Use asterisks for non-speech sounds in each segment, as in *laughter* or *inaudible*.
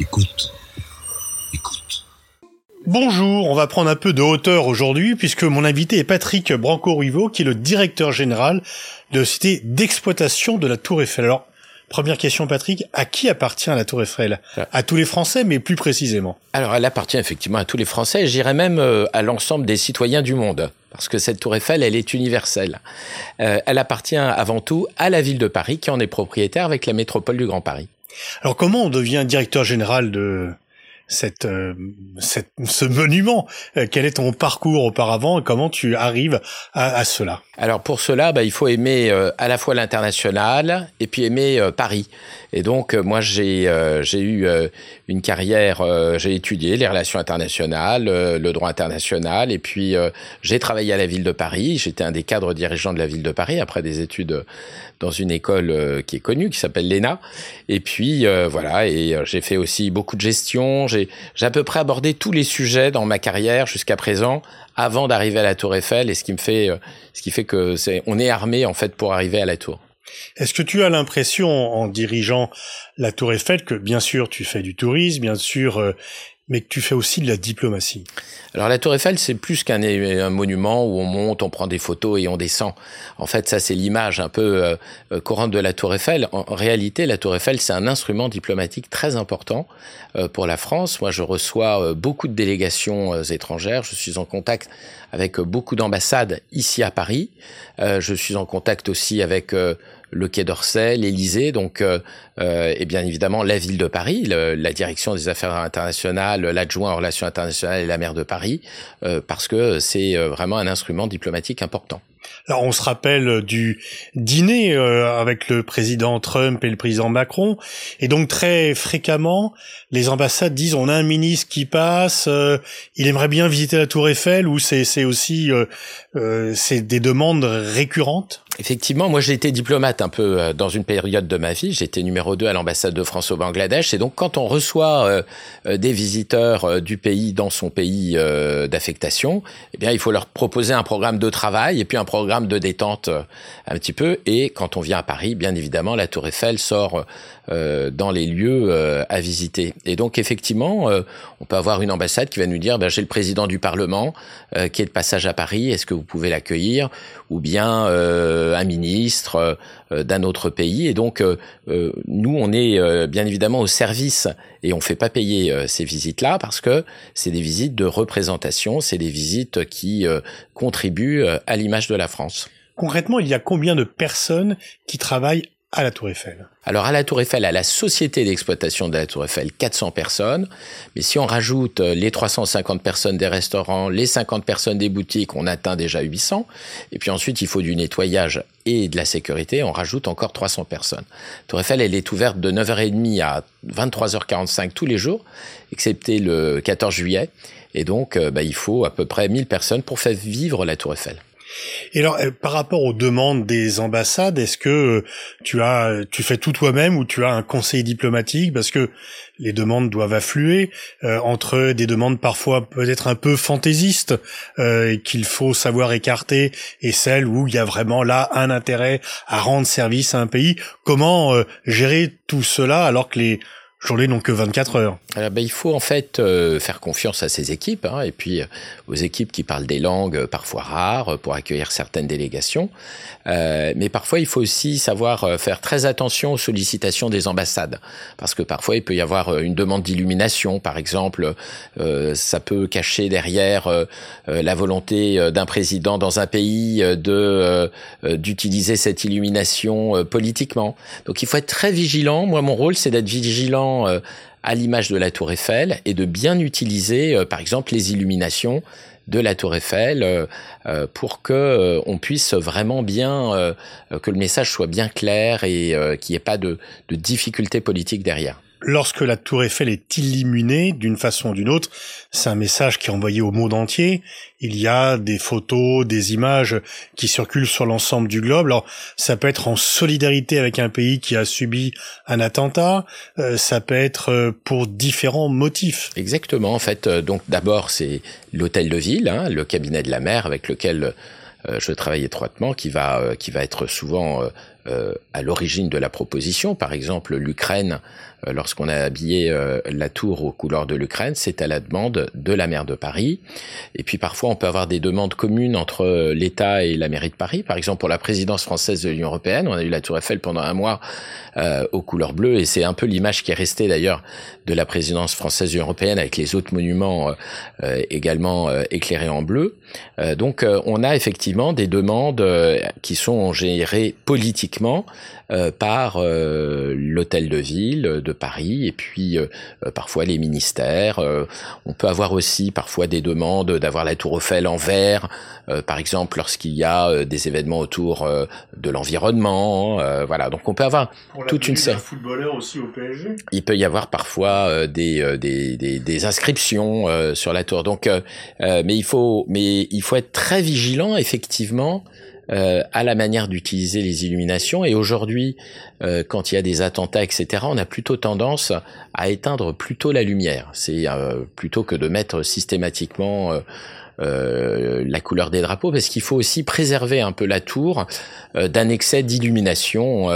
Écoute. Écoute. Bonjour, on va prendre un peu de hauteur aujourd'hui puisque mon invité est Patrick Branco-Riveau qui est le directeur général de la société d'exploitation de la Tour Eiffel. Alors, première question Patrick, à qui appartient la Tour Eiffel? À tous les Français, mais plus précisément. Alors, elle appartient effectivement à tous les Français, j'irais même euh, à l'ensemble des citoyens du monde parce que cette tour Eiffel, elle est universelle. Euh, elle appartient avant tout à la ville de Paris, qui en est propriétaire avec la métropole du Grand Paris. Alors comment on devient directeur général de cette, euh, ce monument? Euh, Quel est ton parcours auparavant? Et comment tu arrives à, à cela? Alors pour cela, bah, il faut aimer euh, à la fois l'international et puis aimer Paris. Et donc moi j'ai j'ai eu une carrière, j'ai étudié les relations internationales, le droit international et puis j'ai travaillé à la ville de Paris. J'étais un des cadres dirigeants de la ville de Paris après des études dans une école qui est connue qui s'appelle l'ENA. Et puis voilà et j'ai fait aussi beaucoup de gestion. J'ai à peu près abordé tous les sujets dans ma carrière jusqu'à présent avant d'arriver à la Tour Eiffel et ce qui me fait, euh, ce qui fait que c'est, on est armé en fait pour arriver à la Tour. Est-ce que tu as l'impression, en dirigeant la Tour Eiffel, que bien sûr tu fais du tourisme, bien sûr euh, mais que tu fais aussi de la diplomatie? Alors la Tour Eiffel, c'est plus qu'un un monument où on monte, on prend des photos et on descend. En fait, ça c'est l'image un peu euh, euh, courante de la Tour Eiffel. En, réalité, la Tour Eiffel, c'est un instrument diplomatique très important euh, pour la France. Moi, je reçois beaucoup de délégations étrangères. Je suis en contact avec beaucoup d'ambassades ici à Paris. je suis en contact aussi avec le Quai d'Orsay, l'Élysée, donc euh, euh, et bien évidemment la ville de Paris, la direction des affaires internationales, l'adjoint aux relations internationales et la maire de Paris, euh, parce que c'est vraiment un instrument diplomatique important. Alors on se rappelle du dîner avec le président Trump et le président Macron, et donc très fréquemment les ambassades disent on a un ministre qui passe, il aimerait bien visiter la Tour Eiffel, ou c'est c'est aussi c'est des demandes récurrentes? Effectivement, moi j'ai été diplomate un peu euh, dans une période de ma vie. J'étais numéro 2 à l'ambassade de France au Bangladesh. Et donc quand on reçoit euh, euh, des visiteurs du pays dans son pays d'affectation, eh bien il faut leur proposer un programme de travail et puis un programme de détente un petit peu. Et quand on vient à Paris, bien évidemment, la Tour Eiffel sort dans les lieux à visiter. Et donc effectivement, on peut avoir une ambassade qui va nous dire, ben, j'ai le président du Parlement qui est de passage à Paris, est-ce que vous pouvez l'accueillir? Ou bien un ministre euh, d'un autre pays. Et donc, euh, nous, on est bien évidemment au service et on fait pas payer ces visites-là parce que c'est des visites de représentation, c'est des visites qui contribuent à l'image de la France. Concrètement, il y a combien de personnes qui travaillent à la Tour Eiffel Alors à la Tour Eiffel, à la société d'exploitation de la Tour Eiffel, 400 personnes. Mais si on rajoute euh, les 350 personnes des restaurants, les 50 personnes des boutiques, on atteint déjà 800. Et puis ensuite, il faut du nettoyage et de la sécurité, on rajoute encore 300 personnes. La Tour Eiffel, elle est ouverte de 9h30 à 23h45 tous les jours, excepté le 14 juillet. Et donc, euh, bah, il faut à peu près 1000 personnes pour faire vivre la Tour Eiffel. Et alors, euh, par rapport aux demandes des ambassades, est-ce que euh, tu as, tu fais tout toi-même ou tu as un conseil diplomatique? Parce que les demandes doivent affluer euh, entre des demandes parfois peut-être un peu fantaisistes qu'il faut savoir écarter et celles où il y a vraiment là un intérêt à rendre service à un pays. Comment gérer tout cela alors que les journées n'ont que 24 heures. Ben, il faut en fait euh, faire confiance à ces équipes hein, et puis euh, aux équipes qui parlent des langues euh, parfois rares pour accueillir certaines délégations. mais parfois, il faut aussi savoir faire très attention aux sollicitations des ambassades parce que parfois, il peut y avoir une demande d'illumination, par exemple. ça peut cacher derrière la volonté d'un président dans un pays de d'utiliser cette illumination politiquement. Donc, il faut être très vigilant. Moi, mon rôle, c'est d'être vigilant euh, à l'image de la Tour Eiffel et de bien utiliser, euh, par exemple, les illuminations de la Tour Eiffel euh, pour que on puisse vraiment bien que le message soit bien clair et qu'il n'y ait pas de, de difficultés politiques derrière lorsque la tour Eiffel est illuminée d'une façon ou d'une autre, c'est un message qui est envoyé au monde entier. Il y a des photos, des images qui circulent sur l'ensemble du globe. Alors, ça peut être en solidarité avec un pays qui a subi un attentat. Euh, ça peut être euh, pour différents motifs. Exactement. En fait, euh, donc d'abord, c'est l'hôtel de ville, hein, le cabinet de la mer avec lequel je travaille étroitement, qui va qui va être souvent à l'origine de la proposition. Par exemple, l'Ukraine euh, lorsqu'on a habillé euh, la tour aux couleurs de l'Ukraine, c'est à la demande de la maire de Paris. Et puis parfois, on peut avoir des demandes communes entre euh, l'État et la mairie de Paris. Par exemple, pour la présidence française de l'Union européenne, on a eu la tour Eiffel pendant un mois aux couleurs bleues, et c'est un peu l'image qui est restée d'ailleurs de la présidence française de l'Union européenne avec les autres monuments également éclairés en bleu. donc, on a effectivement des demandes qui sont gérées politiquement par l'hôtel de ville de de Paris et puis euh, euh, parfois les ministères. Euh, on peut avoir aussi parfois des demandes d'avoir la Tour Eiffel en verre, par exemple lorsqu'il y a des événements autour de l'environnement. voilà, donc on peut avoir toute une série. footballeur aussi au PSG. Il peut y avoir parfois des, des, des, des, inscriptions sur la tour. Donc, mais il faut mais il faut être très vigilant effectivement euh, à la manière d'utiliser les illuminations. Et aujourd'hui, euh, quand il y a des attentats, etc., on a plutôt tendance à éteindre plutôt la lumière. C'est euh, plutôt que de mettre systématiquement la couleur des drapeaux, parce qu'il faut aussi préserver un peu la tour d'un excès d'illumination.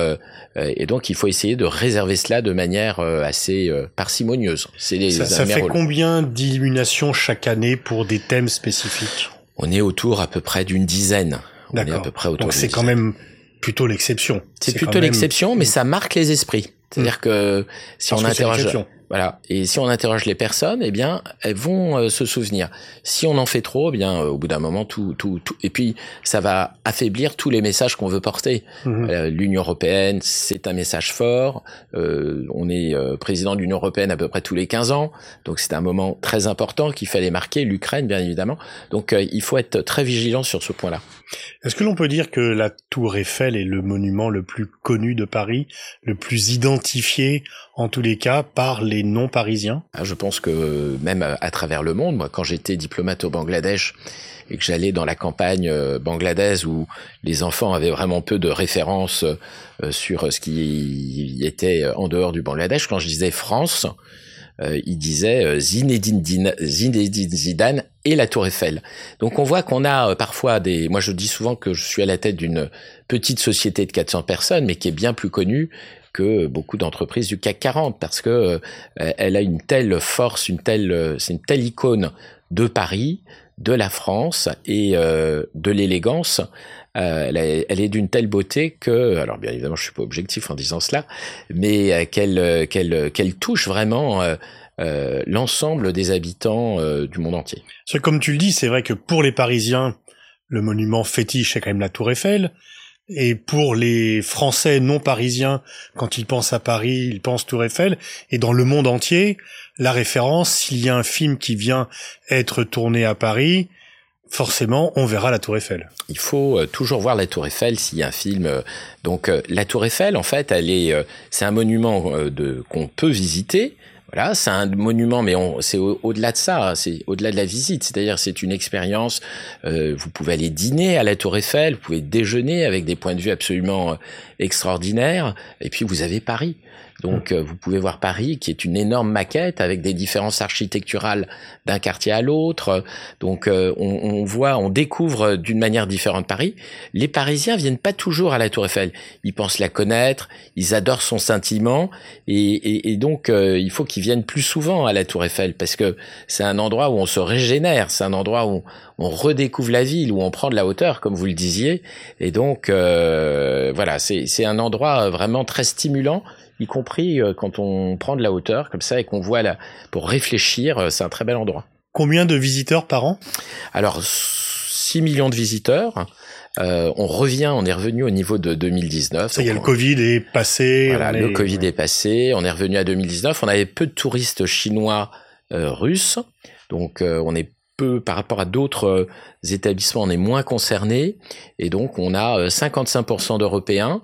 et donc, il faut essayer de réserver cela de manière assez parcimonieuse. C'est ça, ça fait combien d'illuminations chaque année pour des thèmes spécifiques? On est autour à peu près d'une dizaine. D'accord. à peu près autour. Donc c'est quand même plutôt l'exception. C'est plutôt l'exception, mais ça marque les esprits. C'est-à-dire hmm. que si on interroge, voilà. Et si on interroge les personnes, eh bien, elles vont euh, se souvenir. Si on en fait trop, eh bien, euh, au bout d'un moment, tout, tout, tout, et puis ça va affaiblir tous les messages qu'on veut porter. Mhm. Euh, L'Union européenne, c'est un message fort. on est président de l'Union européenne à peu près tous les 15 ans, donc c'est un moment très important qu'il fallait marquer. L'Ukraine, bien évidemment. Donc, il faut être très vigilant sur ce point-là. Est-ce que l'on peut dire que la Tour Eiffel est le monument le plus connu de Paris, le plus identifié en tous les cas par les non-parisiens ah, Je pense que même à, travers le monde, moi quand j'étais diplomate au Bangladesh et que j'allais dans la campagne euh, bangladaise où les enfants avaient vraiment peu de références euh, sur ce qui était en dehors du Bangladesh, quand je disais France, euh, il disait Zinedine, Zinedine Zidane et la Tour Eiffel. Donc on voit qu'on a parfois des... Moi je dis souvent que je suis à la tête d'une petite société de 400 personnes, mais qui est bien plus connue que beaucoup d'entreprises du CAC 40 parce que euh, elle a une telle force, une telle, euh, c'est une telle icône de Paris, de la France et euh, de l'élégance. Elle, est d'une telle beauté que, alors bien évidemment, je suis pas objectif en disant cela, mais qu'elle qu'elle qu'elle touche vraiment. l'ensemble des habitants du monde entier. Comme tu le dis, c'est vrai que pour les Parisiens, le monument fétiche est quand même la Tour Eiffel. Et pour les Français non parisiens, quand ils pensent à Paris, ils pensent Tour Eiffel. Et dans le monde entier, la référence, s'il y a un film qui vient être tourné à Paris, forcément, on verra la Tour Eiffel. Il faut euh, toujours voir la Tour Eiffel s'il y a un film. Euh, donc, euh, la Tour Eiffel, en fait, elle est, c'est un monument de qu'on peut visiter voilà, c'est un monument, mais c'est au-delà de ça, c'est au-delà de la visite. C'est-à-dire, c'est une expérience. Euh, vous pouvez aller dîner à la Tour Eiffel, vous pouvez déjeuner avec des points de vue absolument euh, extraordinaires, et puis vous avez Paris. Donc euh, vous pouvez voir Paris, qui est une énorme maquette avec des différences architecturales d'un quartier à l'autre. Donc euh, on, on, voit, on découvre d'une manière différente Paris. Les Parisiens viennent pas toujours à la Tour Eiffel. Ils pensent la connaître, ils adorent son sentiment, et, et, et donc euh, il faut qu'ils viennent plus souvent à la Tour Eiffel parce que c'est un endroit où on se régénère, c'est un endroit où on redécouvre la ville, où on prend de la hauteur, comme vous le disiez. Et donc voilà, c'est un endroit vraiment très stimulant y compris euh, quand on prend de la hauteur comme ça et qu'on voit là pour réfléchir, euh, c'est un très bel endroit. Combien de visiteurs par an? Alors 6 millions de visiteurs. Euh, on revient, on est revenu au niveau de 2019. Ça y a le Covid est passé. Voilà, le Covid est passé. On est revenu à 2019. On avait peu de touristes chinois, russes. Donc on est peu par rapport à d'autres établissements, on est moins concernés. Et donc on a 55% d'Européens,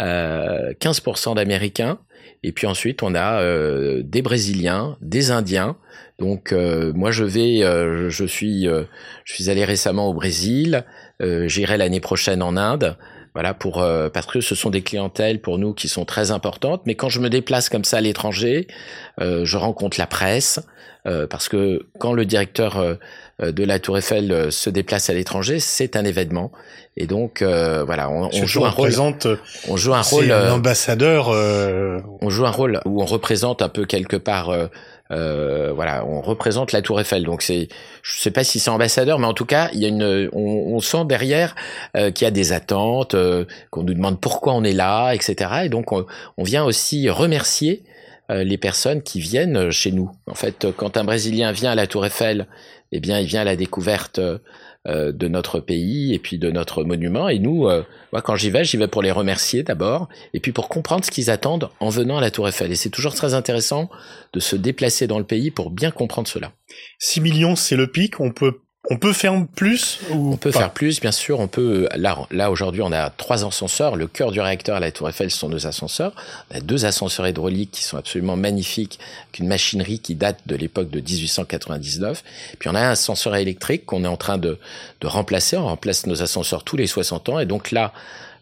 15% euh, d'Américains, et puis ensuite on a euh, des Brésiliens, des Indiens. Donc euh, moi je vais, je suis, je suis allé récemment au Brésil, j'irai l'année prochaine en Inde. Voilà pour parce que ce sont des clientèles pour nous qui sont très importantes. Mais quand je me déplace comme ça à l'étranger, je rencontre la presse parce que quand le directeur de la Tour Eiffel se déplace à l'étranger, c'est un événement. Et donc voilà, on, on joue un rôle. On joue un rôle. ambassadeur. On joue un rôle où on représente un peu quelque part euh, voilà, on représente la Tour Eiffel. Donc c'est, je sais pas si c'est ambassadeur, mais en tout cas, il y a une, on, on sent derrière euh, qu'il y a des attentes, euh, qu'on nous demande pourquoi on est là, etc. Et donc on, on vient aussi remercier euh, les personnes qui viennent chez nous. En fait, quand un Brésilien vient à la Tour Eiffel, eh bien, il vient à la découverte euh, de notre pays et puis de notre monument. Et nous, euh, moi, quand j'y vais, j'y vais pour les remercier d'abord, et puis pour comprendre ce qu'ils attendent en venant à la Tour Eiffel. Et c'est toujours très intéressant de se déplacer dans le pays pour bien comprendre cela. 6 millions, c'est le pic. On peut on peut faire plus ou On peut faire plus, bien sûr. On peut. Là, là aujourd'hui, on a trois ascenseurs. Le cœur du réacteur à la Tour Eiffel, ce sont nos ascenseurs. On a deux ascenseurs hydrauliques qui sont absolument magnifiques, avec une machinerie qui date de l'époque de 1899. Puis on a un ascenseur électrique qu'on est en train de, de remplacer. On remplace nos ascenseurs tous les 60 ans. Et donc là,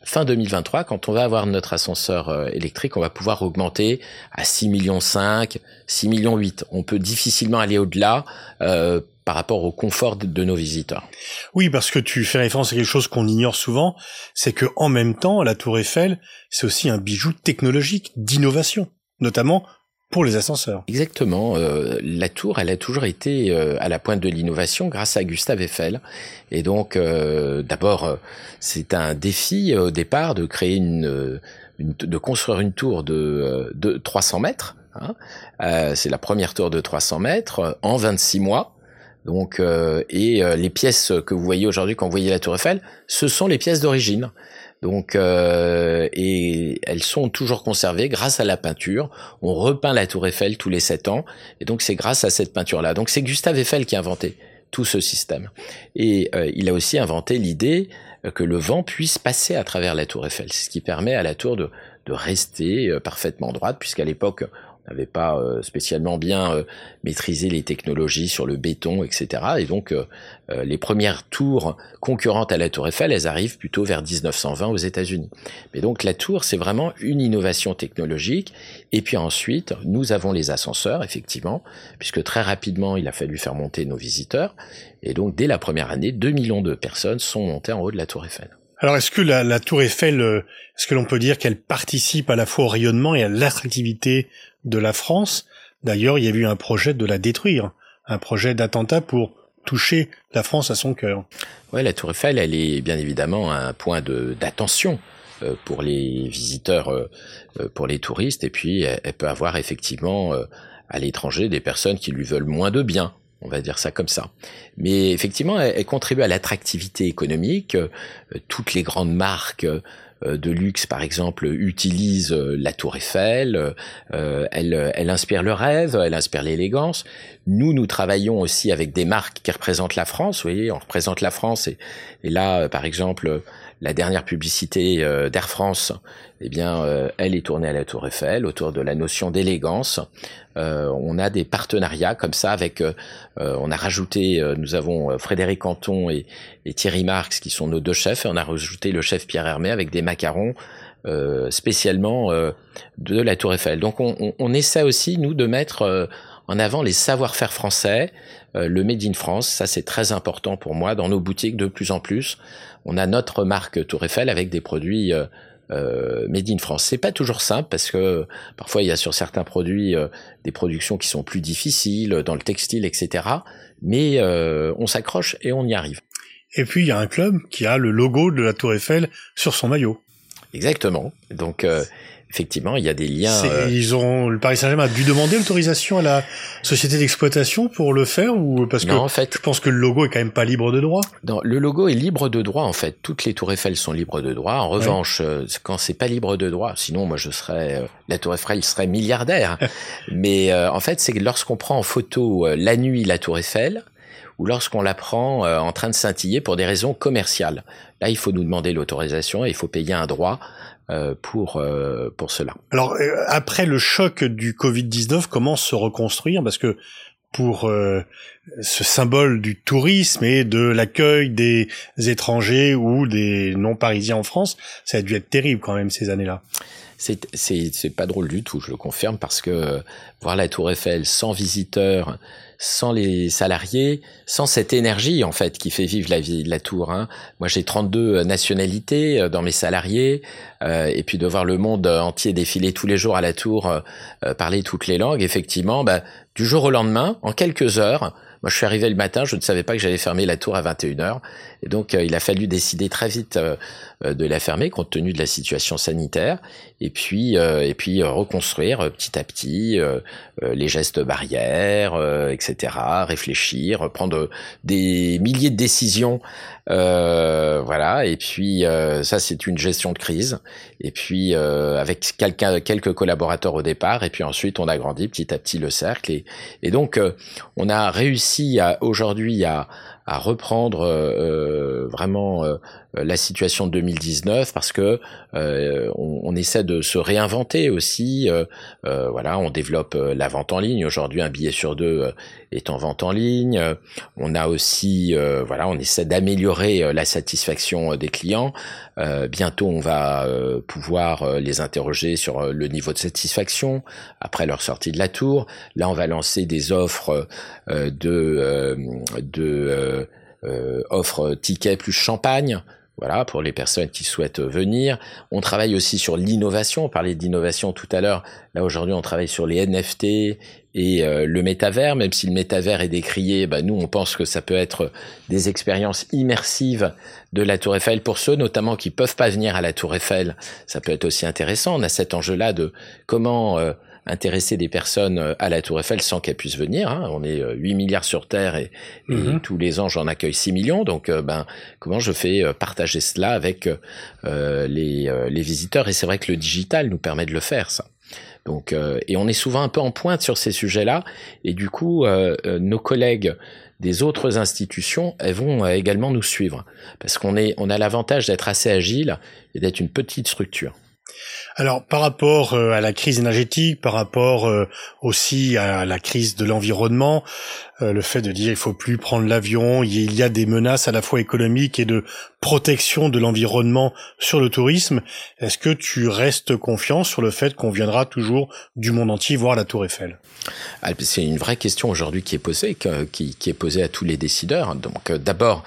fin 2023, quand on va avoir notre ascenseur euh, électrique, on va pouvoir augmenter à 6 millions 5, 6 millions 8. On peut difficilement aller au-delà. Euh, par rapport au confort de, nos visiteurs. Oui, parce que tu fais référence à quelque chose qu'on ignore souvent, c'est que en même temps, la Tour Eiffel, c'est aussi un bijou technologique d'innovation, notamment pour les ascenseurs. Exactement. Euh, la tour, elle a toujours été euh, à la pointe de l'innovation grâce à Gustave Eiffel. Et donc, euh, d'abord, c'est un défi au départ de créer une, de construire une tour de, de 300 mètres. Hein. c'est la première tour de 300 mètres en 26 mois. Donc, euh, et euh, les pièces que vous voyez aujourd'hui quand vous voyez la Tour Eiffel, ce sont les pièces d'origine. Donc, euh, et elles sont toujours conservées grâce à la peinture. On repeint la Tour Eiffel tous les sept ans, et donc c'est grâce à cette peinture-là. Donc, c'est Gustave Eiffel qui a inventé tout ce système. Et il a aussi inventé l'idée que le vent puisse passer à travers la Tour Eiffel. Ce qui permet à la tour de, de rester parfaitement droite, puisqu'à l'époque, n'avait pas euh, spécialement bien euh, maîtrisé les technologies sur le béton, etc. Et donc euh, les premières tours concurrentes à la Tour Eiffel, elles arrivent plutôt vers 1920 aux États-Unis. Mais donc la tour, c'est vraiment une innovation technologique. Et puis ensuite, nous avons les ascenseurs, effectivement, puisque très rapidement, il a fallu faire monter nos visiteurs. Et donc dès la première année, 2 millions de personnes sont montées en haut de la Tour Eiffel. Alors, est-ce que la, Tour Eiffel, est-ce que l'on peut dire qu'elle participe à la fois au rayonnement et à l'attractivité de la France? D'ailleurs, il y a eu un projet de la détruire, un projet d'attentat pour toucher la France à son cœur. Ouais, la Tour Eiffel, elle est bien évidemment un point d'attention euh, pour les visiteurs, euh, euh, pour les touristes, et puis elle peut avoir effectivement à l'étranger des personnes qui lui veulent moins de bien. On va dire ça comme ça. Mais effectivement, elle, contribue à l'attractivité économique. toutes les grandes marques euh, de luxe, par exemple, utilise euh, la Tour Eiffel. Euh, elle, elle inspire le rêve, elle inspire l'élégance. Nous, nous travaillons aussi avec des marques qui représentent la France. Vous voyez, on représente la France. Et, et là, par exemple, la dernière publicité d'Air France, eh bien, elle est tournée à la Tour Eiffel autour de la notion d'élégance. on a des partenariats comme ça avec. on a rajouté, nous avons Frédéric Canton et, Thierry Marx qui sont nos deux chefs, et on a rajouté le chef Pierre Hermé avec des macarons euh, spécialement euh, de la Tour Eiffel. Donc on, essaie aussi, nous, de mettre euh, en avant les savoir-faire français, le Made in France, ça c'est très important pour moi. Dans nos boutiques, de plus en plus, on a notre marque Tour Eiffel avec des produits euh, Made in France. C'est pas toujours simple parce que parfois il y a sur certains produits des productions qui sont plus difficiles dans le textile, etc. Mais on s'accroche et on y arrive. Et puis il y a un club qui a le logo de la Tour Eiffel sur son maillot. Exactement. Donc euh, effectivement, il y a des liens. Euh, ils ont le Paris Saint-Germain a dû demander l'autorisation à la société d'exploitation pour le faire ou parce que en fait, je pense que le logo est quand même pas libre de droit? Non, le logo est libre de droit en fait. Toutes les Tours Eiffel sont libres de droit. En revanche, euh, quand c'est pas libre de droit, sinon moi je serais la Tour Eiffel serait milliardaire. *laughs* Mais en fait, c'est que lorsqu'on prend en photo la nuit la Tour Eiffel, ou lorsqu'on la prend euh, en train de scintiller pour des raisons commerciales. Là, il faut nous demander l'autorisation et il faut payer un droit euh, pour euh, pour cela. Alors après le choc du Covid-19, comment se reconstruire? Parce que pour ce symbole du tourisme et de l'accueil des étrangers ou des non-parisiens en France, ça a dû être terrible quand même ces années-là. C'est c'est pas drôle du tout, je le confirme, parce que voir la Tour Eiffel sans visiteurs, sans les salariés, sans cette énergie en fait qui fait vivre la vie de la tour. Hein. Moi, j'ai 32 nationalités dans mes salariés, et puis de voir le monde entier défiler tous les jours à la tour, parler toutes les langues, effectivement, bah, du jour au lendemain, en quelques heures, moi, je suis arrivé le matin, je ne savais pas que j'allais fermer la tour à 21h. Et donc, euh, il a fallu décider très vite euh, euh, de la fermer compte tenu de la situation sanitaire. Et puis, et puis reconstruire petit à petit les gestes barrières, etc. Réfléchir, prendre des milliers de décisions. voilà. Et puis, ça, c'est une gestion de crise. Et puis, avec quelques collaborateurs au départ. Et puis ensuite, on a grandi petit à petit le cercle. Et donc, on a réussi aujourd'hui à, reprendre euh, vraiment euh, la situation de 2019 parce que euh, on, essaie de se réinventer aussi. voilà, on développe la vente en ligne. Aujourd'hui, un billet sur deux est en vente en ligne. On a aussi, voilà, on essaie d'améliorer la satisfaction des clients. bientôt, on va pouvoir les interroger sur le niveau de satisfaction après leur sortie de la tour. Là, on va lancer des offres de de euh, plus champagne. Voilà, pour les personnes qui souhaitent venir. On travaille aussi sur l'innovation. On parlait d'innovation tout à l'heure. Là, aujourd'hui, on travaille sur les NFT et euh, le métavers. Même si le métavers est décrié, bah, nous, on pense que ça peut être des expériences immersives de la Tour Eiffel pour ceux, notamment qui peuvent pas venir à la Tour Eiffel. Ça peut être aussi intéressant. On a cet enjeu-là de comment euh, intéresser des personnes euh, à la Tour Eiffel sans qu'elles puissent venir. Hein. On est 8 euh, milliards sur Terre et, mhm. tous les ans j'en accueille 6 millions. Donc euh, ben comment je fais partager cela avec les, les visiteurs? Et c'est vrai que le digital nous permet de le faire ça. Donc et on est souvent un peu en pointe sur ces sujets-là et du coup nos collègues des autres institutions, elles vont également nous suivre parce qu'on est on a l'avantage d'être assez agile et d'être une petite structure. Alors par rapport euh, à la crise énergétique, par rapport euh, aussi à la crise de l'environnement, euh, le fait de dire il faut plus prendre l'avion, il y a des menaces à la fois économiques et de protection de l'environnement sur le tourisme, est-ce que tu restes confiant sur le fait qu'on viendra toujours du monde entier voir la Tour Eiffel? Ah, C'est une vraie question aujourd'hui qui est posée, qui, qui, est posée à tous les décideurs. Donc d'abord,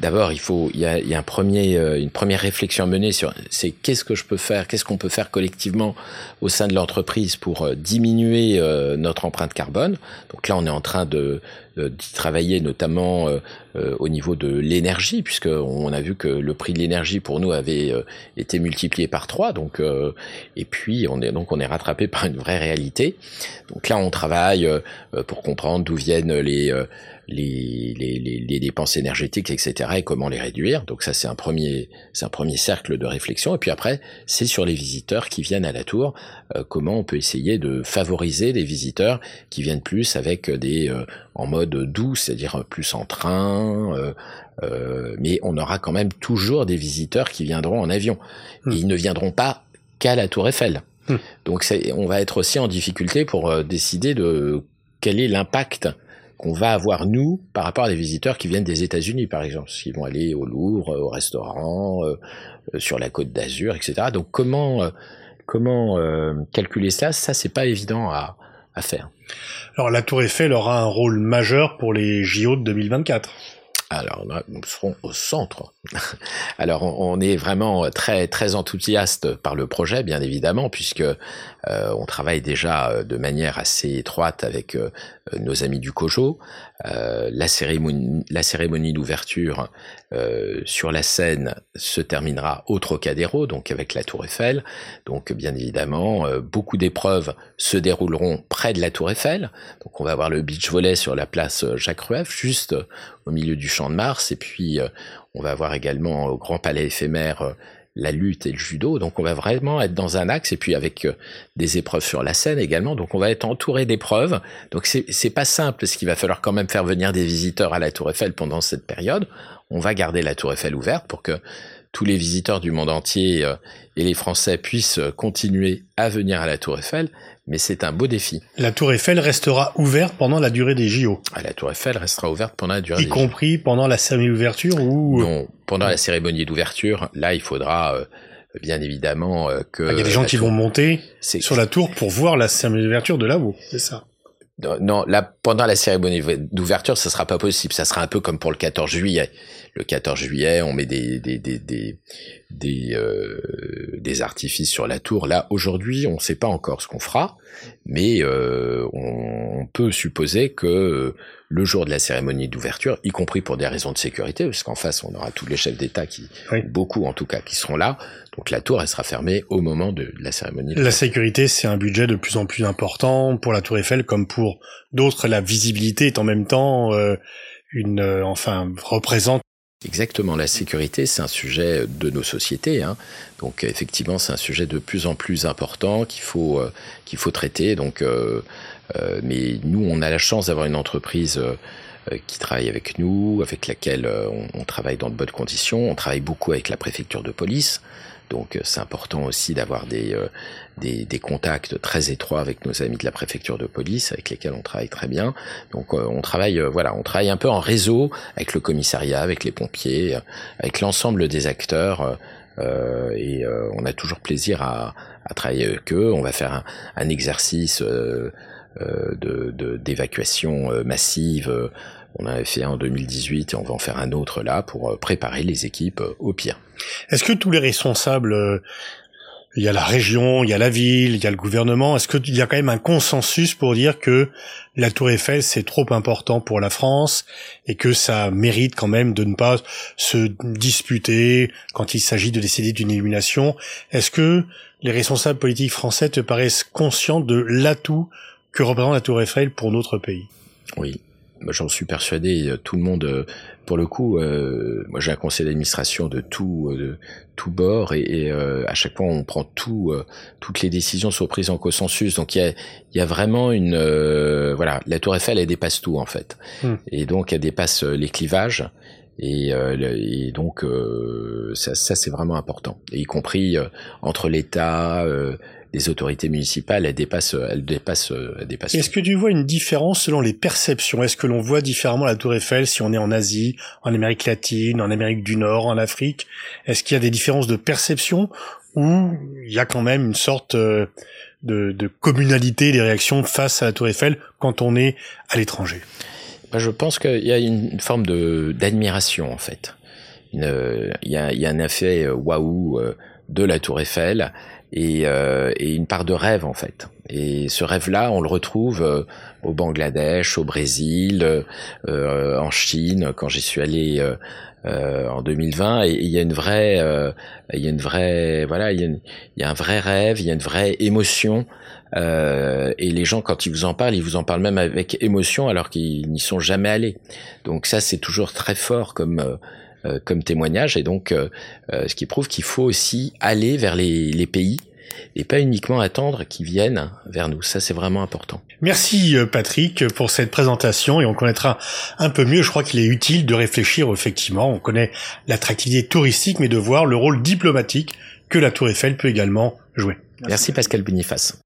D'abord, il faut, il y a, un premier, euh, une première réflexion à mener sur, c'est qu'est-ce que je peux faire, qu'est-ce qu'on peut faire collectivement au sein de l'entreprise pour euh, diminuer euh, notre empreinte carbone. Donc là, on est en train de d'y travailler, notamment au niveau de l'énergie, puisque on a vu que le prix de l'énergie pour nous avait été multiplié par trois. Donc, et puis on est donc on est rattrapé par une vraie réalité. Donc là, on travaille pour comprendre d'où viennent les les, les, les, dépenses énergétiques, etc., et comment les réduire. Donc ça, c'est un premier, c'est un premier cercle de réflexion. Et puis après, c'est sur les visiteurs qui viennent à la tour, euh, comment on peut essayer de favoriser les visiteurs qui viennent plus avec des euh, en mode doux, c'est-à-dire plus en train. Euh, mais on aura quand même toujours des visiteurs qui viendront en avion. Hmm. Et ils ne viendront pas qu'à la Tour Eiffel. Hmm. Donc on va être aussi en difficulté pour décider de quel est l'impact qu'on va avoir nous par rapport à des visiteurs qui viennent des États-Unis, par exemple, s'ils vont aller au Louvre, au restaurant, euh, euh, sur la Côte d'Azur, etc. Donc comment euh, comment calculer ça? Ça, c'est pas évident à, à faire. Alors la Tour Eiffel aura un rôle majeur pour les JO de 2024. Alors, nous serons au centre. *laughs* Alors, on est vraiment très très enthousiaste par le projet, bien évidemment, puisque euh, on travaille déjà euh, de manière assez étroite avec euh, nos amis du COJO. la cérémonie, la cérémonie d'ouverture sur la scène se terminera au Trocadéro, donc avec la Tour Eiffel. Donc, bien évidemment, beaucoup d'épreuves se dérouleront près de la Tour Eiffel. Donc, on va avoir le beach volley sur la place Jacques Rueff, juste au milieu du Champ de Mars. Et puis, euh, on va voir également au Grand Palais éphémère euh, la lutte et le judo. Donc, on va vraiment être dans un axe et puis avec euh, des épreuves sur la scène également. Donc, on va être entouré d'épreuves. Donc, c'est pas simple parce qu'il va falloir quand même faire venir des visiteurs à la Tour Eiffel pendant cette période. On va garder la Tour Eiffel ouverte pour que tous les visiteurs du monde entier et les Français puissent continuer à venir à la Tour Eiffel mais c'est un beau défi. La Tour Eiffel restera ouverte pendant la durée des JO. Ah, la Tour Eiffel restera ouverte pendant la durée y compris pendant la cérémonie d'ouverture ou Non, pendant la cérémonie d'ouverture, là il faudra euh, bien évidemment euh, que ah, il y a des gens qui vont monter sur la tour pour voir la cérémonie d'ouverture de là-haut, c'est ça. Non, là, pendant la cérémonie d'ouverture, ça sera pas possible. Ça sera un peu comme pour le 14 juillet. Le 14 juillet, on met des des des des des, euh, des artifices sur la tour. Là, aujourd'hui, on ne sait pas encore ce qu'on fera, mais euh, on, peut supposer que le jour de la cérémonie d'ouverture, y compris pour des raisons de sécurité, parce qu'en face, on aura tous les chefs d'État qui, beaucoup en tout cas, qui seront là. Donc la tour, elle sera fermée au moment de la cérémonie. La sécurité, c'est un budget de plus en plus important pour la Tour Eiffel, comme pour d'autres. La visibilité est en même temps euh, une, euh, enfin, représente Exactement, la sécurité, c'est un sujet de nos sociétés. Hein. Donc effectivement, c'est un sujet de plus en plus important qu'il faut euh, qu'il faut traiter. Donc, euh, euh, mais nous, on a la chance d'avoir une entreprise qui travaille avec nous, avec laquelle on, on, travaille dans de bonnes conditions. On travaille beaucoup avec la préfecture de police. Donc c'est important aussi d'avoir des, des, des, contacts très étroits avec nos amis de la préfecture de police, avec lesquels on travaille très bien. Donc euh, on travaille, euh, voilà, on travaille un peu en réseau avec le commissariat, avec les pompiers, avec l'ensemble des acteurs. Euh, et on a toujours plaisir à, à, travailler avec eux. On va faire un, un exercice de d'évacuation massive. On avait fait en 2018 et on va en faire un autre là pour préparer les équipes au pire. Est-ce que tous les responsables il y a la région, il y a la ville, il y a le gouvernement. Est-ce qu'il y a quand même un consensus pour dire que la Tour Eiffel c'est trop important pour la France et que ça mérite quand même de ne pas se disputer quand il s'agit de décider d'une illumination Est-ce que les responsables politiques français te paraissent conscients de l'atout que représente la Tour Eiffel pour notre pays Oui, j'en suis persuadé. Tout le monde, euh, pour le coup, euh, moi j'ai un conseil d'administration de tout, euh, de tout bord et, à chaque fois on prend tout, toutes les décisions sont prises en consensus. Donc il y a, y a vraiment une, voilà, la Tour Eiffel elle dépasse tout en fait, hmm. et donc elle dépasse les clivages. Et, et donc ça, ça c'est vraiment important, et y compris entre l'État, les autorités municipales, elles dépassent, elles dépassent, elles dépassent. Est-ce que tu vois une différence selon les perceptions? Est-ce que l'on voit différemment la Tour Eiffel si on est en Asie, en Amérique latine, en Amérique du Nord, en Afrique? Est-ce qu'il y a des différences de perception ou il y a quand même une sorte euh, de, de communalité des réactions face à la Tour Eiffel quand on est à l'étranger? Ben, Je pense qu'il y a une forme de d'admiration en fait. Une, il, y a, il y a un effet euh, waouh euh, de la Tour Eiffel et, euh, et, une part de rêve en fait. Et ce rêve-là, on le retrouve euh, au Bangladesh, au Brésil, euh, en Chine, quand j'y suis allé euh, en 2020. Et il y a une vraie, il y a une vraie, voilà, il y y a un vrai rêve, il y a une vraie émotion. et les gens, quand ils vous en parlent, ils vous en parlent même avec émotion, alors qu'ils n'y sont jamais allés. Donc ça, c'est toujours très fort comme euh, comme témoignage, et donc euh, euh, ce qui prouve qu'il faut aussi aller vers les, les pays et pas uniquement attendre qu'ils viennent vers nous. Ça, c'est vraiment important. Merci Patrick pour cette présentation et on connaîtra un peu mieux. Je crois qu'il est utile de réfléchir effectivement. On connaît l'attractivité touristique, mais de voir le rôle diplomatique que la Tour Eiffel peut également jouer. Merci, Merci Pascal Boniface.